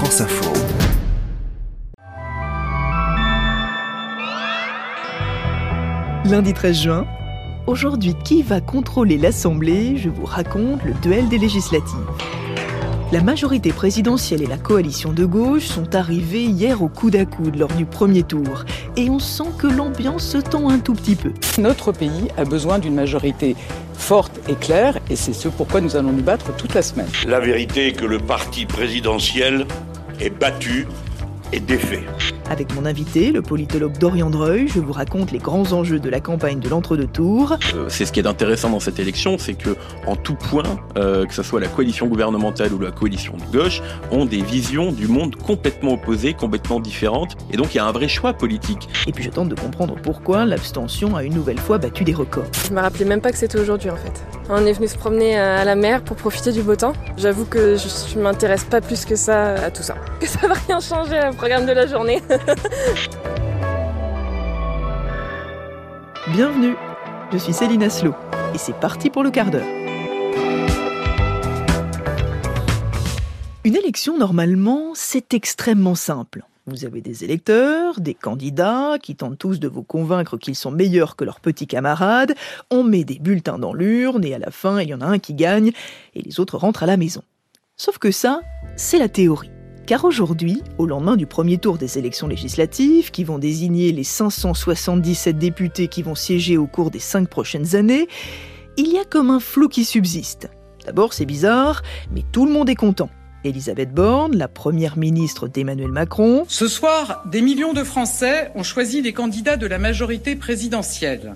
France Info. Lundi 13 juin. Aujourd'hui, qui va contrôler l'Assemblée? Je vous raconte le duel des législatives. La majorité présidentielle et la coalition de gauche sont arrivés hier au coude à coude lors du premier tour. Et on sent que l'ambiance se tend un tout petit peu. Notre pays a besoin d'une majorité forte et claire, et c'est ce pourquoi nous allons nous battre toute la semaine. La vérité est que le parti présidentiel est battu et défait. Avec mon invité, le politologue Dorian Dreuil, je vous raconte les grands enjeux de la campagne de l'entre-deux tours. Euh, c'est ce qui est intéressant dans cette élection, c'est que en tout point, euh, que ce soit la coalition gouvernementale ou la coalition de gauche, ont des visions du monde complètement opposées, complètement différentes, et donc il y a un vrai choix politique. Et puis je tente de comprendre pourquoi l'abstention a une nouvelle fois battu des records. Je me rappelais même pas que c'était aujourd'hui en fait. On est venu se promener à la mer pour profiter du beau temps. J'avoue que je, ne m'intéresse pas plus que ça à tout ça. Que ça va rien changer au programme de la journée. Bienvenue, je suis Céline Aslo et c'est parti pour le quart d'heure. Une élection, normalement, c'est extrêmement simple. Vous avez des électeurs, des candidats qui tentent tous de vous convaincre qu'ils sont meilleurs que leurs petits camarades, on met des bulletins dans l'urne et à la fin, il y en a un qui gagne et les autres rentrent à la maison. Sauf que ça, c'est la théorie. Car aujourd'hui, au lendemain du premier tour des élections législatives, qui vont désigner les 577 députés qui vont siéger au cours des cinq prochaines années, il y a comme un flou qui subsiste. D'abord, c'est bizarre, mais tout le monde est content. Elisabeth Borne, la première ministre d'Emmanuel Macron. Ce soir, des millions de Français ont choisi les candidats de la majorité présidentielle.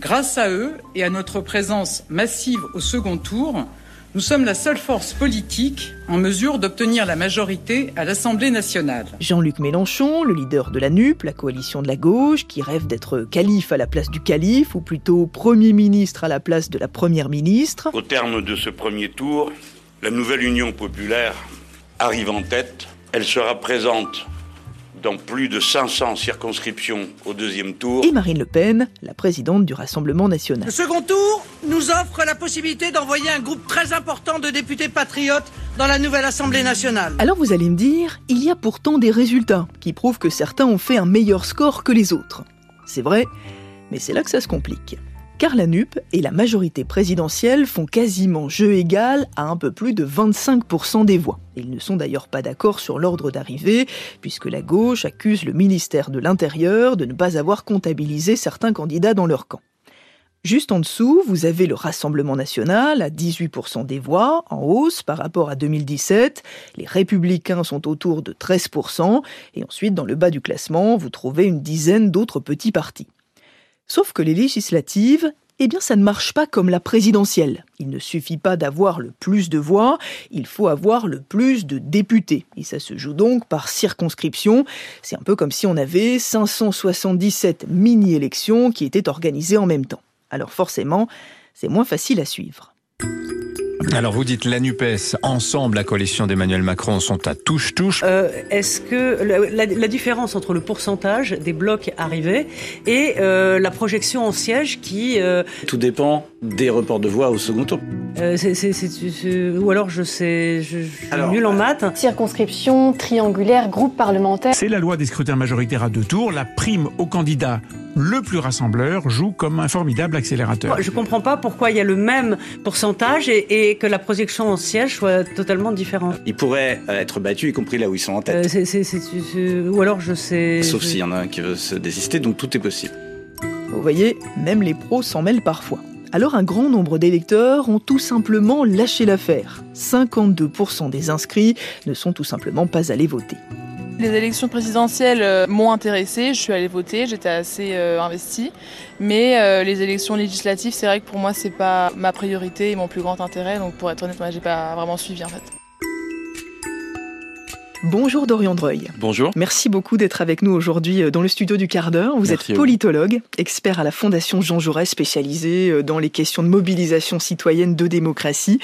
Grâce à eux et à notre présence massive au second tour, nous sommes la seule force politique en mesure d'obtenir la majorité à l'Assemblée nationale. Jean-Luc Mélenchon, le leader de la NUP, la coalition de la gauche, qui rêve d'être calife à la place du calife, ou plutôt Premier ministre à la place de la Première ministre. Au terme de ce premier tour, la nouvelle Union populaire arrive en tête. Elle sera présente dans plus de 500 circonscriptions au deuxième tour. Et Marine Le Pen, la présidente du Rassemblement national. Le second tour nous offre la possibilité d'envoyer un groupe très important de députés patriotes dans la nouvelle Assemblée nationale. Alors vous allez me dire, il y a pourtant des résultats qui prouvent que certains ont fait un meilleur score que les autres. C'est vrai, mais c'est là que ça se complique car la NUP et la majorité présidentielle font quasiment jeu égal à un peu plus de 25% des voix. Ils ne sont d'ailleurs pas d'accord sur l'ordre d'arrivée, puisque la gauche accuse le ministère de l'Intérieur de ne pas avoir comptabilisé certains candidats dans leur camp. Juste en dessous, vous avez le Rassemblement national à 18% des voix, en hausse par rapport à 2017. Les républicains sont autour de 13%. Et ensuite, dans le bas du classement, vous trouvez une dizaine d'autres petits partis. Sauf que les législatives, eh bien ça ne marche pas comme la présidentielle. Il ne suffit pas d'avoir le plus de voix, il faut avoir le plus de députés. Et ça se joue donc par circonscription. C'est un peu comme si on avait 577 mini-élections qui étaient organisées en même temps. Alors forcément, c'est moins facile à suivre. Alors vous dites la NUPES, ensemble, la coalition d'Emmanuel Macron sont à touche-touche. Euh, Est-ce que la, la, différence entre le pourcentage des blocs arrivés et euh, la projection en siège qui... Euh... Tout dépend des reports de voix au second tour. Euh, c est, c est, ou alors je sais, je, je suis alors, nul en maths. Circonscription, triangulaire, groupe parlementaire. C'est la loi des scrutins majoritaires à deux tours. La prime au candidat le plus rassembleur joue comme un formidable accélérateur. Je comprends pas pourquoi il y a le même pourcentage et, et que la projection en siège soit totalement différente. Ils pourraient être battus, y compris là où ils sont en tête. Euh, c est, c est, ou alors je sais. Sauf je... s'il y en a un qui veut se désister, donc tout est possible. Vous voyez, même les pros s'en mêlent parfois. Alors un grand nombre d'électeurs ont tout simplement lâché l'affaire. 52% des inscrits ne sont tout simplement pas allés voter. Les élections présidentielles m'ont intéressé, je suis allée voter, j'étais assez euh, investie. Mais euh, les élections législatives, c'est vrai que pour moi, c'est pas ma priorité et mon plus grand intérêt. Donc pour être honnête, moi, j'ai pas vraiment suivi en fait. Bonjour Dorian Dreuil. Bonjour. Merci beaucoup d'être avec nous aujourd'hui dans le studio du quart d'heure. Vous Merci êtes politologue, expert à la Fondation Jean Jaurès, spécialisé dans les questions de mobilisation citoyenne de démocratie.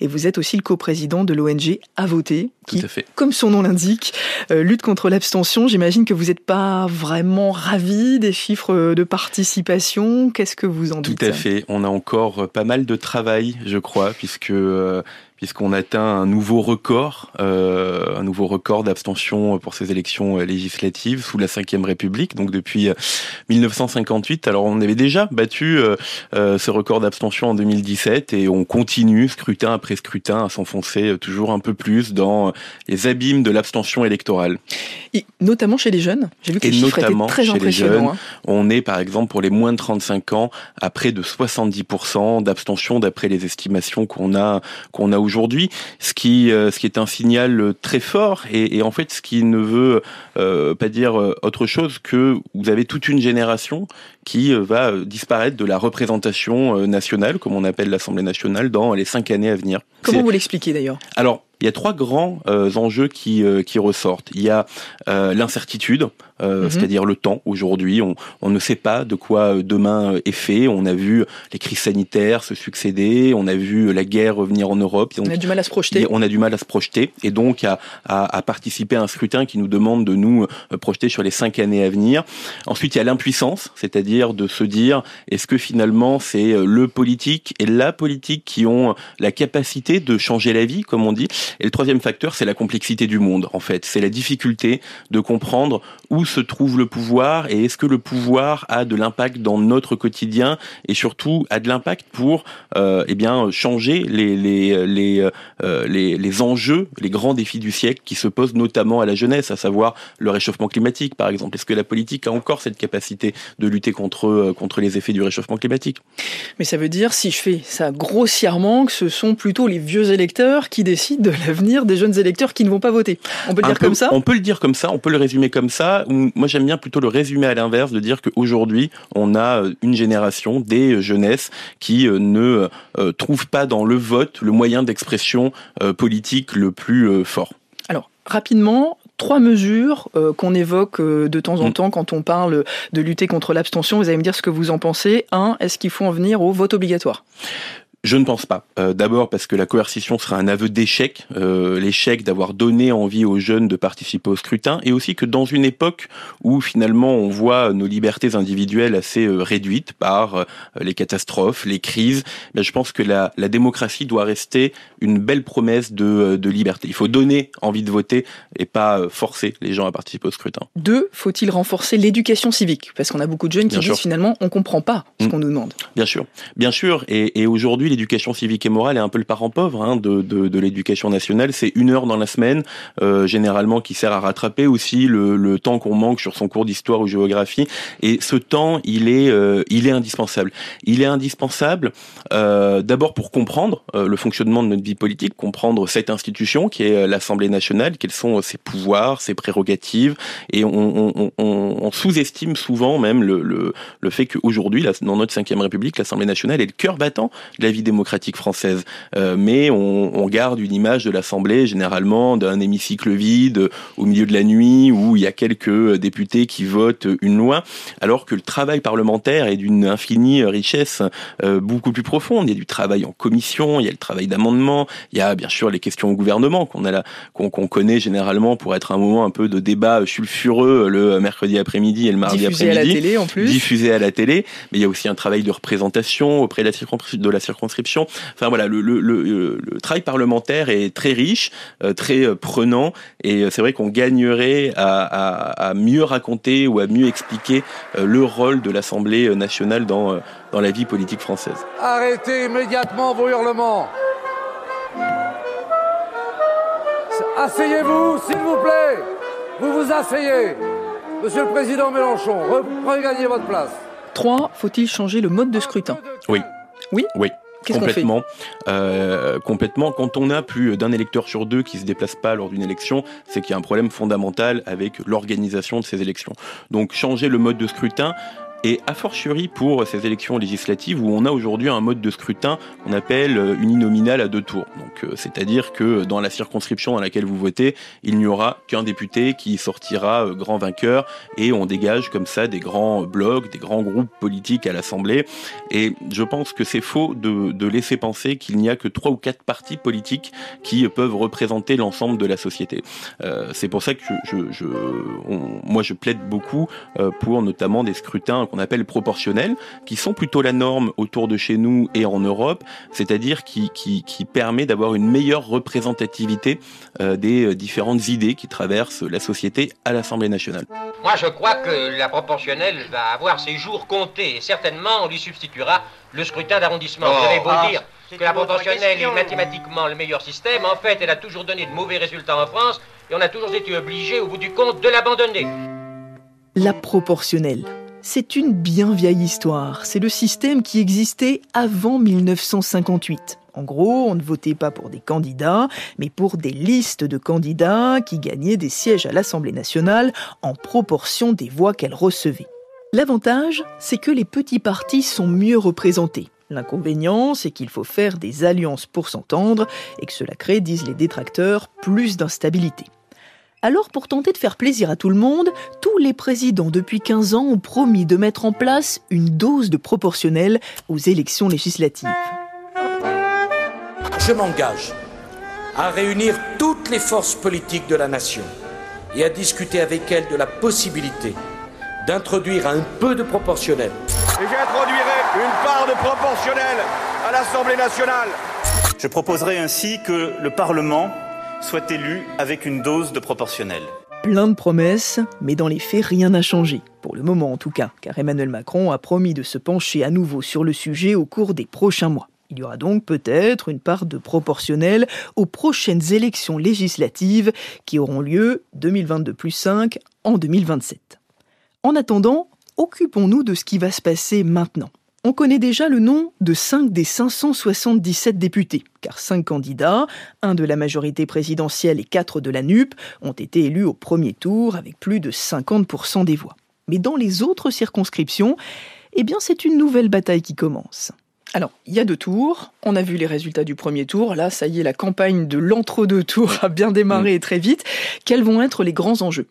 Et vous êtes aussi le coprésident de l'ONG À voter, qui, comme son nom l'indique, euh, lutte contre l'abstention. J'imagine que vous n'êtes pas vraiment ravi des chiffres de participation. Qu'est-ce que vous en dites? Tout à fait. On a encore pas mal de travail, je crois, puisque euh, puisqu'on atteint un nouveau record, euh, un nouveau record d'abstention pour ces élections législatives sous la Ve République, donc depuis 1958. Alors on avait déjà battu ce record d'abstention en 2017 et on continue scrutin après scrutin à s'enfoncer toujours un peu plus dans les abîmes de l'abstention électorale. Et notamment chez les jeunes. J'ai vu que et les chiffres notamment étaient très chez les jeunes, hein. on est par exemple pour les moins de 35 ans à près de 70% d'abstention d'après les estimations qu'on a qu'on a aujourd'hui, ce qui euh, ce qui est un signal très fort et, et en fait ce qui ne veut euh, pas dire euh, autre chose que vous avez toute une génération qui euh, va disparaître de la représentation nationale, comme on appelle l'Assemblée nationale, dans les cinq années à venir. Comment vous l'expliquez d'ailleurs? Alors, il y a trois grands euh, enjeux qui, euh, qui ressortent. Il y a euh, l'incertitude, mhm. c'est-à-dire le temps. Aujourd'hui, on, on, ne sait pas de quoi demain est fait. On a vu les crises sanitaires se succéder, on a vu la guerre revenir en Europe. Donc, on a du mal à se projeter. On a du mal à se projeter et donc à, à, à participer à un scrutin qui nous demande de nous projeter sur les cinq années à venir. Ensuite, il y a l'impuissance, c'est-à-dire de se dire est-ce que finalement c'est le politique et la politique qui ont la capacité de changer la vie, comme on dit. Et le troisième facteur, c'est la complexité du monde, en fait. C'est la difficulté de comprendre où se trouve le pouvoir et est-ce que le pouvoir a de l'impact dans notre quotidien et surtout a de l'impact pour euh, eh bien changer les les les, euh, les les enjeux, les grands défis du siècle qui se posent notamment à la jeunesse, à savoir le réchauffement climatique, par exemple. Est-ce que la politique a encore cette capacité de lutter contre euh, contre les effets du réchauffement climatique? Mais ça veut dire, si je fais ça grossièrement, que ce sont plutôt les vieux électeurs qui décident de l'avenir des jeunes électeurs qui ne vont pas voter. On peut le dire comme ça? On peut le dire comme ça, on peut le résumer comme ça. Moi, j'aime bien plutôt le résumer à l'inverse, de dire qu'aujourd'hui, on a euh, une génération des jeunesses qui euh, ne euh, trouvent pas dans le vote le moyen d'expression politique le plus fort. Alors, rapidement, trois mesures qu'on évoque de temps en mm. temps quand on parle de lutter contre l'abstention. Vous allez me dire ce que vous en pensez. Un, est-ce qu'il faut en venir au vote obligatoire? Je ne pense pas. Euh, D'abord parce que la coercition sera un aveu d'échec, euh, l'échec d'avoir donné envie aux jeunes de participer au scrutin, et aussi que dans une époque où finalement on voit nos libertés individuelles assez euh, réduites par les catastrophes, les crises, ben, je pense que la, la, démocratie doit rester une belle promesse de, de, liberté. Il faut donner envie de voter et pas forcer les gens à participer au scrutin. Deux, faut-il renforcer l'éducation civique? Parce qu'on a beaucoup de jeunes qui Bien disent sûr. finalement on comprend pas ce mmh. qu'on nous demande. Bien sûr, bien sûr, et, et aujourd'hui l'éducation civique et morale est un peu le parent pauvre hein, de, de, l'éducation nationale. C'est une heure dans la semaine, euh, généralement, qui sert à rattraper aussi le, le temps qu'on manque sur son cours d'histoire ou géographie. Et ce temps, il est, euh, il est indispensable. Il est indispensable euh, d'abord pour comprendre le fonctionnement de notre vie politique, comprendre cette institution qui est l'Assemblée nationale, quels sont ses pouvoirs, ses prérogatives. Et on, sous-estime souvent même le, le, le fait qu'aujourd'hui, dans notre cinquième République, l'Assemblée nationale est le cœur battant de la vie démocratique française. Euh, mais on, on, garde une image de l'Assemblée généralement d'un hémicycle vide au milieu de la nuit où il y a quelques députés qui votent une loi, alors que le travail parlementaire est d'une infinie richesse euh, beaucoup plus profonde. Il y a du travail en commission, il y a le travail d'amendement, il y a bien sûr les questions au gouvernement qu'on a qu'on qu connaît généralement pour être un moment un peu de débat sulfureux le mercredi après-midi et le mardi après-midi. Diffusé à la télé en plus. Diffusé à la télé, mais il y a aussi un travail de représentation auprès de la, de la circonscription. Enfin voilà, le, le, le, le, travail parlementaire est très riche, euh, très prenant, et c'est vrai qu'on gagnerait à, à, à, mieux raconter ou à mieux expliquer euh, le rôle de l'Assemblée nationale dans, euh, dans la vie politique française. Arrêtez immédiatement vos hurlements. Asseyez-vous, s'il vous plaît. Vous vous asseyez. Monsieur le Président Mélenchon, regagnez votre place. 3. Faut-il changer le mode de scrutin? Oui. Oui? Oui. Complètement. Euh, complètement. Quand on a plus d'un électeur sur deux qui se déplace pas lors d'une élection, c'est qu'il y a un problème fondamental avec l'organisation de ces élections. Donc changer le mode de scrutin, et a fortiori pour ces élections législatives où on a aujourd'hui un mode de scrutin qu'on appelle uninominal à deux tours. Donc, c'est-à-dire que dans la circonscription dans laquelle vous votez, il n'y aura qu'un député qui sortira grand vainqueur et on dégage comme ça des grands blocs, des grands groupes politiques à l'Assemblée. Et je pense que c'est faux de, laisser penser qu'il n'y a que trois ou quatre partis politiques qui peuvent représenter l'ensemble de la société. Euh, c'est pour ça que moi je plaide beaucoup pour notamment des scrutins qu'on appelle proportionnel, qui sont plutôt la norme autour de chez nous et en Europe, c'est-à-dire qui, qui, qui permet d'avoir une meilleure représentativité euh, des différentes idées qui traversent la société à l'Assemblée nationale. Moi, je crois que la proportionnelle va avoir ses jours comptés et certainement on lui substituera le scrutin d'arrondissement. Vous avez beau ah, dire que la proportionnelle est mathématiquement le meilleur système, en fait, elle a toujours donné de mauvais résultats en France et on a toujours été obligé, au bout du compte, de l'abandonner. La proportionnelle. C'est une bien vieille histoire. C'est le système qui existait avant 1958. En gros, on ne votait pas pour des candidats, mais pour des listes de candidats qui gagnaient des sièges à l'Assemblée nationale en proportion des voix qu'elles recevaient. L'avantage, c'est que les petits partis sont mieux représentés. L'inconvénient, c'est qu'il faut faire des alliances pour s'entendre et que cela crée, disent les détracteurs, plus d'instabilité. Alors, pour tenter de faire plaisir à tout le monde, tous les présidents depuis 15 ans ont promis de mettre en place une dose de proportionnel aux élections législatives. Je m'engage à réunir toutes les forces politiques de la nation et à discuter avec elles de la possibilité d'introduire un peu de proportionnel. Et j'introduirai une part de proportionnel à l'Assemblée nationale. Je proposerai ainsi que le Parlement soit élu avec une dose de proportionnel. Plein de promesses, mais dans les faits, rien n'a changé. Pour le moment en tout cas, car Emmanuel Macron a promis de se pencher à nouveau sur le sujet au cours des prochains mois. Il y aura donc peut-être une part de proportionnel aux prochaines élections législatives qui auront lieu 2022 plus 5 en 2027. En attendant, occupons-nous de ce qui va se passer maintenant. On connaît déjà le nom de 5 des 577 députés, car 5 candidats, un de la majorité présidentielle et 4 de la NUP, ont été élus au premier tour avec plus de 50% des voix. Mais dans les autres circonscriptions, eh bien c'est une nouvelle bataille qui commence. Alors, il y a deux tours. On a vu les résultats du premier tour. Là, ça y est, la campagne de l'entre-deux tours a bien démarré très vite. Quels vont être les grands enjeux?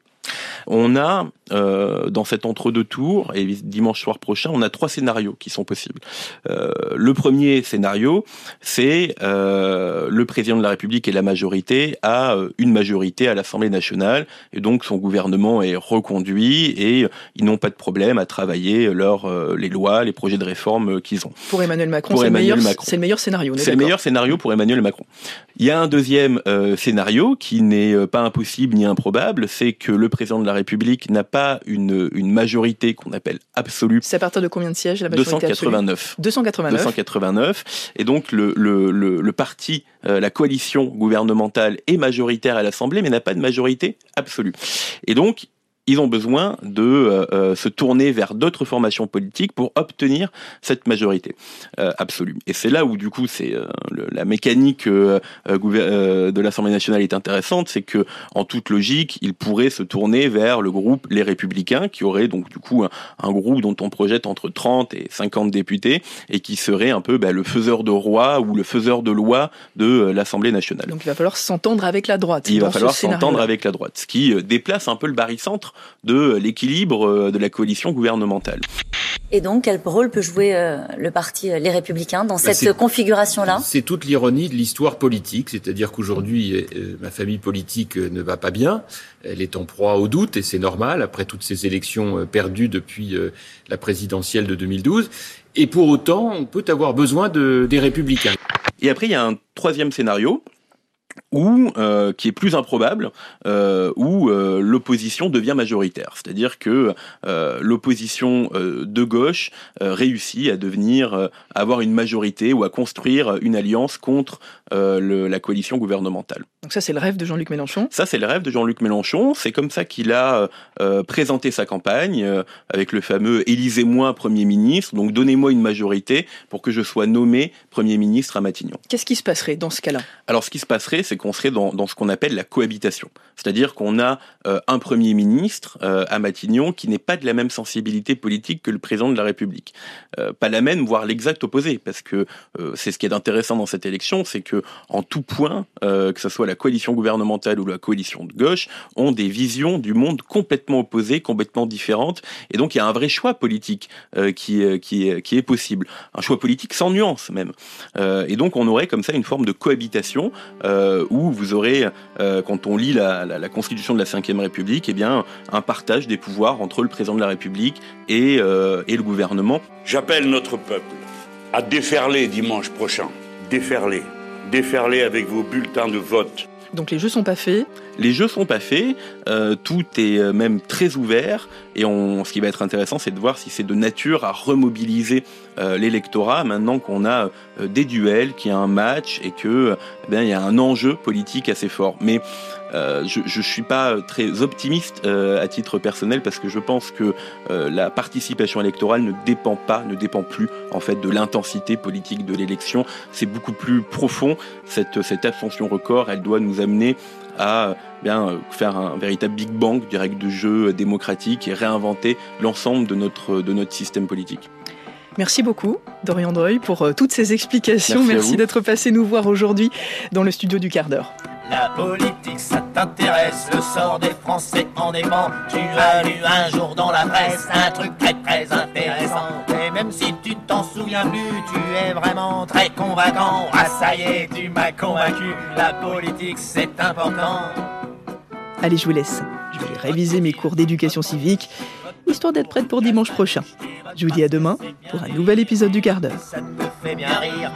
On a euh, dans cet entre-deux tours, et dimanche soir prochain, on a trois scénarios qui sont possibles. Euh, le premier scénario, c'est euh, le président de la République et la majorité a une majorité à l'Assemblée nationale, et donc son gouvernement est reconduit et ils n'ont pas de problème à travailler leur, les lois, les projets de réforme qu'ils ont. Pour Emmanuel Macron, c'est le, meilleur, le meilleur scénario. C'est le meilleur scénario pour Emmanuel Macron. Il y a un deuxième scénario qui n'est pas impossible ni improbable, c'est que le président de la République n'a pas une, une majorité qu'on appelle absolue. C'est à partir de combien de sièges la majorité 289. 289. 289. Et donc le, le, le, le parti, euh, la coalition gouvernementale est majoritaire à l'Assemblée, mais n'a pas de majorité absolue. Et donc ils ont besoin de euh, euh, se tourner vers d'autres formations politiques pour obtenir cette majorité euh, absolue. Et c'est là où du coup c'est la mécanique de l'Assemblée nationale est intéressante, c'est que en toute logique, ils pourraient se tourner vers le groupe Les Républicains, qui aurait donc du coup un, groupe dont on projette entre 30 et 50 députés et qui serait un peu bah, le faiseur de roi ou le faiseur de loi de l'Assemblée nationale. Donc il va falloir s'entendre avec la droite. Il va falloir s'entendre avec la droite, ce qui déplace un peu le barycentre de l'équilibre euh, de la coalition gouvernementale. Et donc, quel rôle peut jouer euh, le parti euh, Les Républicains dans bah, cette configuration-là? C'est toute l'ironie de l'histoire politique, c'est-à-dire qu'aujourd'hui, ma famille politique ne va pas bien, elle est en proie au doute, et c'est normal, après toutes ces élections perdues depuis la présidentielle de 2012, et pour autant, on peut avoir besoin de, des Républicains. Et après, il y a un troisième scénario, ou euh, qui est plus improbable, euh, où euh, l'opposition devient majoritaire. C'est-à-dire que l'opposition de gauche réussit à devenir, à avoir une majorité ou à construire une alliance contre le, la coalition gouvernementale. Donc ça, c'est le rêve de Jean-Luc Mélenchon. Ça, c'est le rêve de Jean-Luc Mélenchon. C'est comme ça qu'il a présenté sa campagne avec le fameux "Élisez-moi Premier ministre". Donc donnez-moi une majorité pour que je sois nommé Premier ministre à Matignon. Qu'est-ce qui se passerait dans ce cas-là? Alors, ce qui se passerait, c'est qu'on serait dans, dans, ce qu'on appelle la cohabitation. C'est-à-dire qu'on a euh, un Premier ministre euh, à Matignon qui n'est pas de la même sensibilité politique que le président de la République. Euh, pas la même, voire l'exact opposé, parce que c'est ce qui est intéressant dans cette élection, c'est que en tout point, que ce soit la coalition gouvernementale ou la coalition de gauche, ont des visions du monde complètement opposées, complètement différentes, et donc il y a un vrai choix politique qui, qui, qui est possible, un choix politique sans nuance même. et donc on aurait comme ça une forme de cohabitation où vous aurez, quand on lit la, Constitution de la Ve République, eh un partage des pouvoirs entre le président de la République et, et le gouvernement. J'appelle notre peuple à déferler dimanche prochain. Déferler. Déferler avec vos bulletins de vote. Donc les jeux sont pas faits Les jeux sont pas faits, euh, tout est euh, même très ouvert, et on, ce qui va être intéressant, c'est de voir si c'est de nature à remobiliser euh, l'électorat maintenant qu'on a des duels, qu'il y a un match et que eh il y a un enjeu politique assez fort. Mais je ne suis pas très optimiste euh, à titre personnel parce que je pense que euh, la participation électorale ne dépend pas, ne dépend plus en fait de l'intensité politique de l'élection. C'est beaucoup plus profond. Cette, cette abstention record, elle doit nous amener à bien faire un véritable big bang règle de jeu démocratique et réinventer l'ensemble de notre, de notre système politique. Merci beaucoup, Dorian Droy, pour toutes ces explications. Merci, Merci d'être passé nous voir aujourd'hui dans le studio du quart d'heure. La politique, ça t'intéresse, le sort des Français en aimant. Tu as lu un jour dans la presse un truc très très intéressant. Et même si tu t'en souviens plus, tu es vraiment très convaincant. Ah ça y est, tu m'as convaincu, la politique c'est important. Allez, je vous laisse. Je vais réviser mes cours d'éducation civique, histoire d'être prête pour dimanche prochain. Je vous dis à demain pour un nouvel épisode du quart d'heure. Ça me fait bien rire.